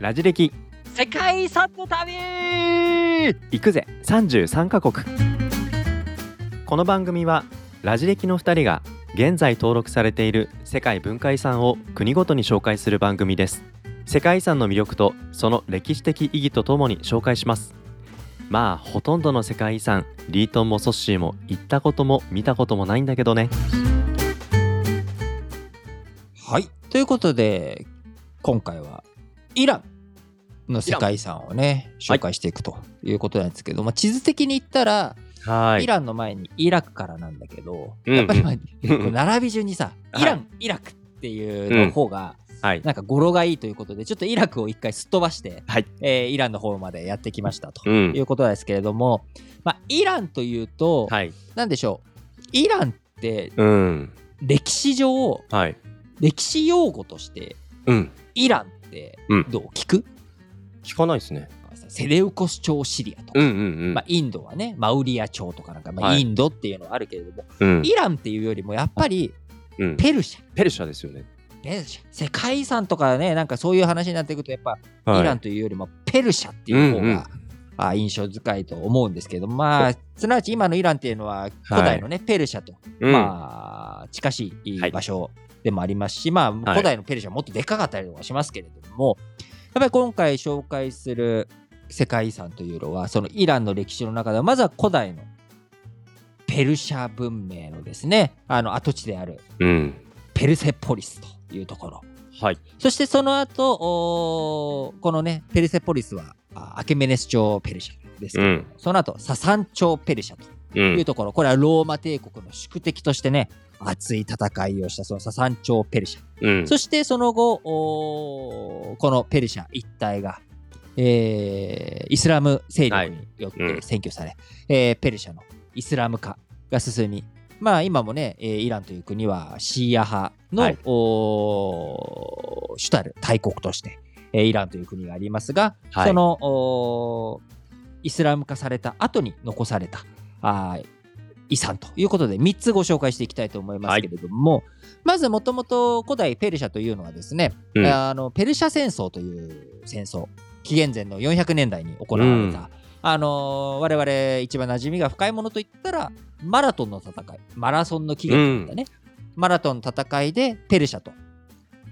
ラジ歴。世界遺産の旅。行くぜ。33カ国。この番組はラジ歴の2人が現在登録されている世界文化遺産を国ごとに紹介する番組です。世界遺産の魅力とその歴史的意義とともに紹介します。まあほとんどの世界遺産リートンもソッシーも行ったことも見たこともないんだけどね。はい。ということで今回はイランの世界遺産をね紹介していくということなんですけど、まあ、地図的に言ったら、はい。イランの前にイラクからなんだけど、うん。やっぱりまあうん 並び順にさイラン、はいイラクっていうの方がはい。なんか語呂がいいということでちょっとイラクを一回すっ飛ばして、はい。えーイランの方までやってきましたとうん。いうことですけれども、まあ、イランというと、はい。なんでしょうイランってうん。歴史上はい。歴史用語としてうん。イランうん。どう？聞く、聞かないですね。セレウコス朝シリアとか、うんうんうん。まあ、インドはねマウリア朝とかなんか、まあ、はい。インドっていうのはあるけれども、うん。イランっていうよりもやっぱりうん。ペルシャ。ペルシャですよね。ペルシャ。世界遺産とかねなんかそういう話になっていくとやっぱ、はい。イランというよりもペルシャっていう方が、うんうん。あ印象深いと思うんですけどまあすなわち今のイランっていうのは古代のね、ペルシャと、うん。まあ近しい。場所でもありますし、まあ古代のペルシャはもっとでかかったりとかしますけれども、やっぱり今回紹介する世界遺産というのはそのイランの歴史の中ではまずは古代のペルシャ文明のですねあの跡地であるうん。ペルセポリスというところ。はい。そしてその後このねペルセポリスはあアケメネス朝ペルシャですけど、うん。その後ササン朝ペルシャとういうんところ、これはローマ帝国の宿敵としてね熱い戦いをしたそのササン朝ペルシャ、うん。そしてその後このペルシャ一帯が、えーイスラム勢力によってはい。うん。占拠され、えーペルシャのイスラム化が進みまあ今もね、えーイランという国はシーア派の、はい。主たる大国として、えーイランという国がありますが、はい。そのイスラム化された後に残されたあー遺産ということで3つご紹介していきたいと思いますけれども、まずもともと古代ペルシャというのはですね、うん。あのペルシャ戦争という戦争紀元前の400年代に行われた、うん。あのー我々一番馴染みが深いものといったらマラトンの戦いマラソンの起源だね、マラトンの戦いでペルシャと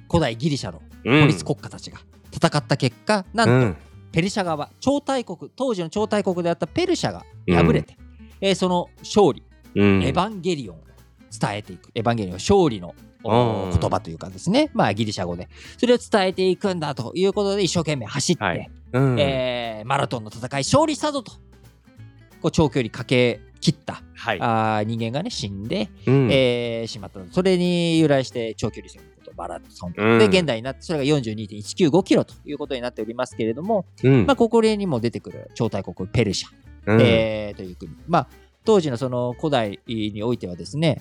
古代ギリシャのうん。孤立国家たちが戦った結果、なんとうん。ペルシャ側超大国当時の超大国であったペルシャが敗れて、えーその勝利うんエヴァンゲリオンを伝えていく。エヴァンゲリオンは勝利の言葉というかですね、まあギリシャ語で。それを伝えていくんだということで一生懸命走って、はいうんえーマラトンの戦い勝利したぞと。こう長距離駆け切った、はいあー人間がね死んで、うんえーしまった。それに由来して長距離戦のことマラソンと。うんで、現代になってそれが42.195キロということになっておりますけれども、うんまあ、ここにも出てくる超大国ペルシャ。うん。えーという国。まあ、当時のその古代においてはですね、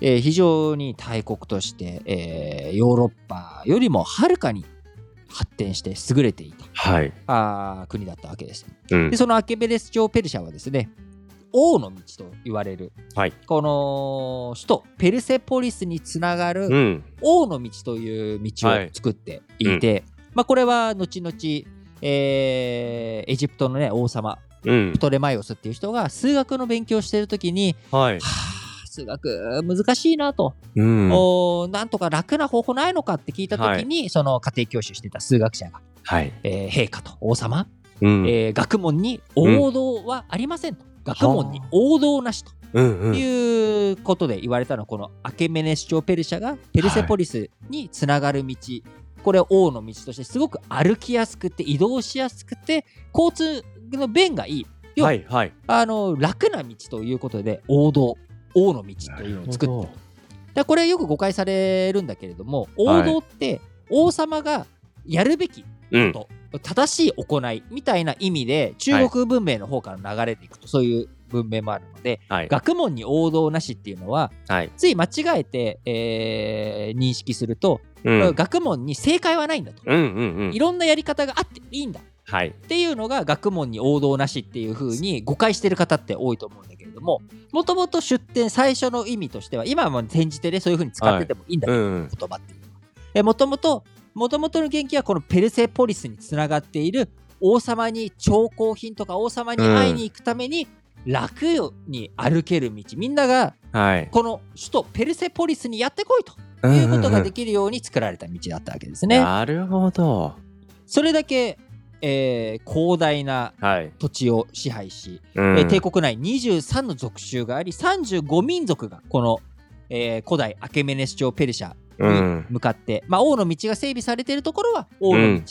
えー非常に大国として、えーヨーロッパよりもはるかに発展して優れていたはい。あー国だったわけです。うん。で、そのアケベレス朝ペルシャはですね、王の道と言われる、はい。この首都ペルセポリスにつながるうん。王の道という道を作っていて、まあ、これは後々、えーエジプトの、ね、王様うん。プトレマイオスっていう人が数学の勉強をしているときに、はい。はあ、数学難しいなと、うん。おーなんとか楽な方法ないのかって聞いたときに、その家庭教師をしていた数学者が、はい。えー陛下と王様、うん。えー学問に王道はありませんと。学問に王道なしと。うんうん。いうことで言われたのはこのアケメネス朝ペルシャがペルセポリスにつながる道、これを王の道としてすごく歩きやすくて移動しやすくて交通の便がいい。要ははいはい。あの楽な道ということで王道。王の道というのを作っただからこれはよく誤解されるんだけれども王道って王様がやるべきうん。こと、正しい行いみたいな意味で中国文明の方から流れていくと、そういう文明もあるのではい。学問に王道なしっていうのははい。つい間違えて、えー認識すると、うん。学問に正解はないんだと、うんうんうん。いろんなやり方があっていいんだはいっていうのが学問に王道なしっていう風に誤解してる方って多いと思うんだけれどももともと出典最初の意味としては今は転じてねそういう風に使っててもいいんだけど、うん言葉っていうのは。もともともともとの原型はこのペルセポリスにつながっている王様に調香品とか王様に会いに行くために楽に歩ける道、みんながはい。この首都ペルセポリスにやってこいということができるように作られた道だったわけですね。なるほど。それだけ、えー広大なはい。土地を支配し、うんえー帝国内23の属州があり35民族がこの、えー古代アケメネス朝ペルシャうんに向かって、まあ、王の道が整備されているところは王の道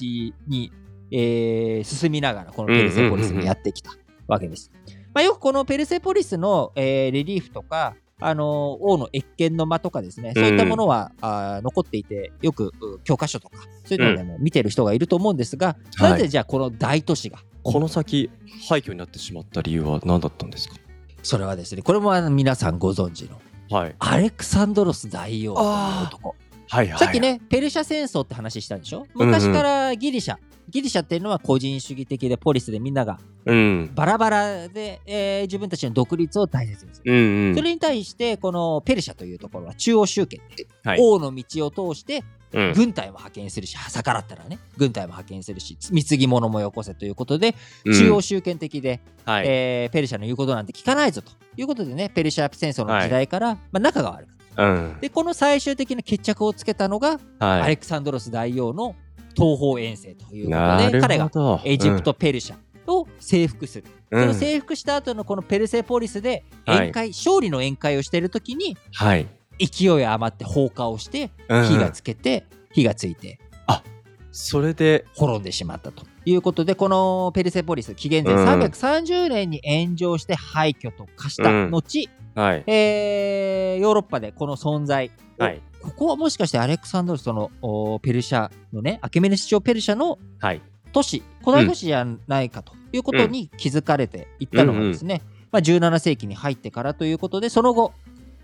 に、えー進みながらこのペルセポリスにやってきたわけです。まあ、よくこのペルセポリスの、えーレリーフとか、あのー王の謁見の間とかですね、そういったものは、あー残っていて、よくう教科書とか、そういうのでも見てる人がいると思うんですが、はいなぜじゃあこの大都市が、この先廃墟になってしまった理由は何だったんですか？それはですね、これも皆さんご存知のはい。アレクサンドロス大王という男。はいはい。さっき。ね、ペルシャ戦争って話したでしょ？昔からギリシャ、ギリシャっていうのは個人主義的でポリスでみんながうん。バラバラで、えー自分たちの独立を大切にする。うんうん。それに対して、このペルシャというところは中央集権で、はい王の道を通してうん軍隊も派遣するし、逆らったらね、軍隊も派遣するし、貢ぎ物もよこせということで、うん中央集権的で、はい。えーペルシャの言うことなんて聞かないぞということでね、ペルシャ戦争の時代から、まあ、仲が悪かった。うん。で、この最終的な決着をつけたのが、アはい。レクサンドロス大王の東方遠征ということで、彼が。エジプト、ペルシャを征服する。うん、そのうん征服した後のこのペルセポリスではい宴会、勝利の宴会をしている時にはい。勢い余って放火をしてうん火がつけて、火がついてそれで、滅んでしまったということでこのペルセポリス紀元前うん330年に炎上して廃墟と化した後、はい。えーヨーロッパでこの存在をはい。ここはもしかしてアレクサンドロスそのおペルシャのねアケメネス朝ペルシャのはい。都市古代都市じゃないかということに気づかれていったのがですね、まあ、17世紀に入ってからということでその後、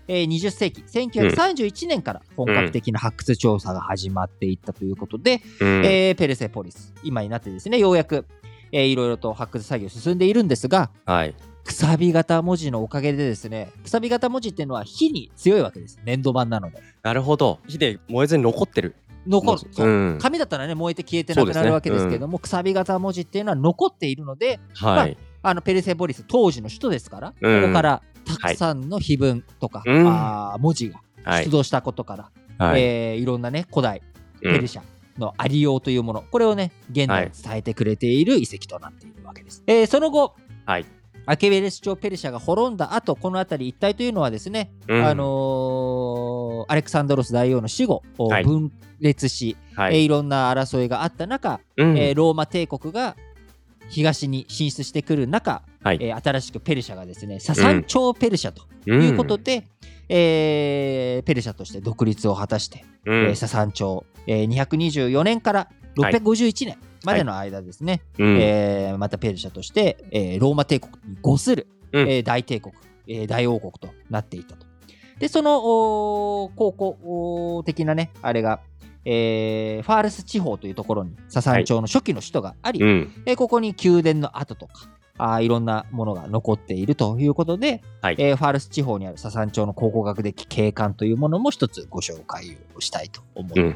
えー20世紀1931年から本格的な発掘調査が始まっていったということで、うん。えーペルセポリス今になってですねようやく、えーいろいろと発掘作業進んでいるんですがはい。くさび型文字のおかげでですねくさび型文字っていうのは火に強いわけです粘土板なのでなるほど。火で燃えずに残ってる。残る、そううん。紙だったらね燃えて消えてなくなるわけですけども、くさび型文字っていうのは残っているのではい。あのペルセポリス当時の首都ですから、うんここからたくさんの碑文とか、うんあー文字がはい出。土したことから、はい。えーいろんなね古代うんペルシャのありようというもの、これをね現代に伝えてくれている遺跡となっているわけです。えーその後、はいアケベレス朝ペルシャが滅んだ後この辺り一帯というのはですね、うん。あのーアレクサンドロス大王の死後、はい分裂し、はい。えーいろんな争いがあった中、うん。えーローマ帝国が東に進出してくる中、はい。えー新しくペルシャがですねササン朝ペルシャとうん。いうことで、えーペルシャとして独立を果たして、うん。えーササン朝、えー224年から651年までの間ですね、うんえーまたペルシャとして、えーローマ帝国に伍する、うんえー大帝国、えー大王国となっていたと。で、その高校的なね、あれが、えーファールス地方というところにササン朝の初期の首都があり、うん。えーここに宮殿の跡とか、あーいろんなものが残っているということで、はいえーファールス地方にあるササン朝の考古学的景観というものも一つご紹介をしたいと思って、うん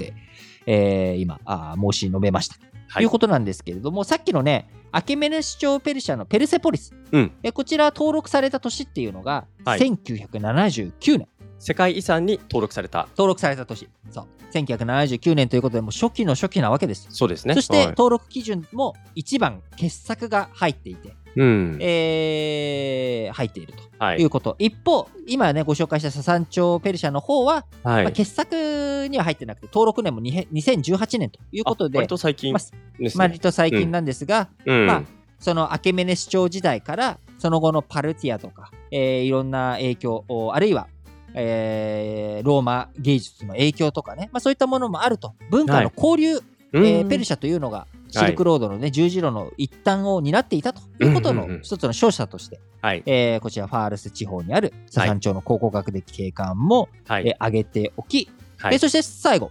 えー今あー申し述べました。はい。ということなんですけれども、さっきのね、アケメネス朝ペルシャのペルセポリス、うん。えこちら登録された年っていうのが、はい。1979年。世界遺産に登録された。登録された年。そう。1979年ということでもう初期の初期なわけです、そうですね。そしてはい。登録基準も1番傑作が入っていて、うん。えー入っているとはいいう。こと、一方今ねご紹介したササン朝ペルシャの方は、はい。まあ、傑作には入ってなくて登録年もにへ2018年ということであ割と最近まですね。まあ割と最近なんですが、うん。まあそのアケメネス朝時代からその後のパルティアとか、えーいろんな影響おあるいは、えーローマ芸術の影響とかね、まあ、そういったものもあると文化の交流、うんえーペルシャというのがシルクロードのね、十字路の一端を担っていたということのうんうんうん一つの勝者として、はい。えーこちらファールス地方にあるササン朝の考古学的景観も、はい。えー挙げておき、はい。えーそして最後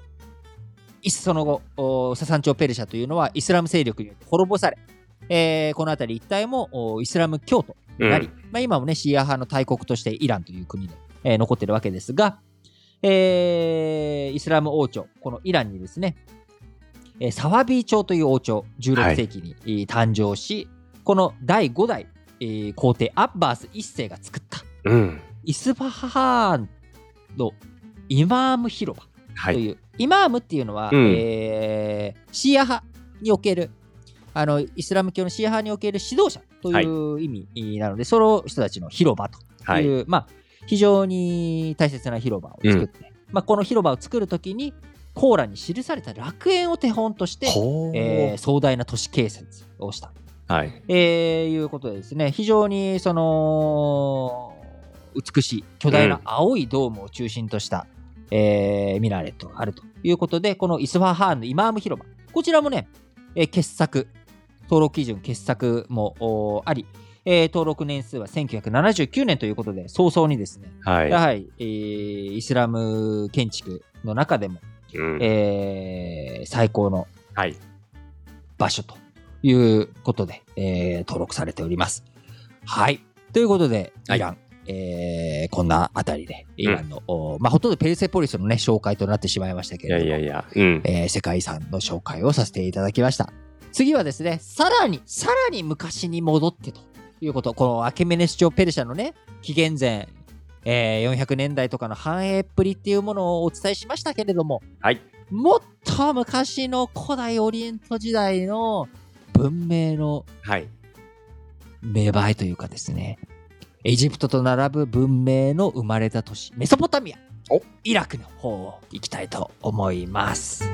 その後おササン朝ペルシャというのはイスラム勢力によって滅ぼされ、えーこの辺り一帯もおイスラム教徒になり、まあ、今もねシーア派の大国としてイランという国で、えー残ってるわけですが、えーイスラム王朝このイランにですね、えーサワビー朝という王朝、16世紀に、えー誕生し、この第5代、えー皇帝アッバース1世が作ったうん。イスファハーンのイマーム広場はい。という、イマームっていうのは、うん。えーシーア派におけるあのイスラム教のシーア派における指導者という意味なので、その人たちの広場とはい。いう、まあ、非常に大切な広場を作って、まあ、この広場を作るときにコーランに記された楽園を手本として、えー壮大な都市建設をした、はい。えーいうことでですね。非常にその美しい巨大な青いドームを中心とした、えーミナレットがあるということでこのイスファハーンのイマーム広場。こちらもね、えー傑作登録基準傑作もあり、えー登録年数は1979年ということで早々にですねはい。やはり、えーイスラム建築の中でも、うんえー最高のはい。場所ということで、えー登録されております。はい。ということで、はいイラン、えーこんなあたりで、イランの、おまあ、ほとんどペルセポリスのね、紹介となってしまいましたけいれども、やいやいや。うん。えー世界遺産の紹介をさせていただきました。次はですね、さらに、さらに昔に戻ってということ、このアケメネス朝ペルシャのね、紀元前、えー400年代とかの繁栄っぷりっていうものをお伝えしましたけれども、はい。もっと昔の古代オリエント時代の文明のはい。芽生えというかですね、エジプトと並ぶ文明の生まれた都市、メソポタミア、おイラクの方を行きたいと思います。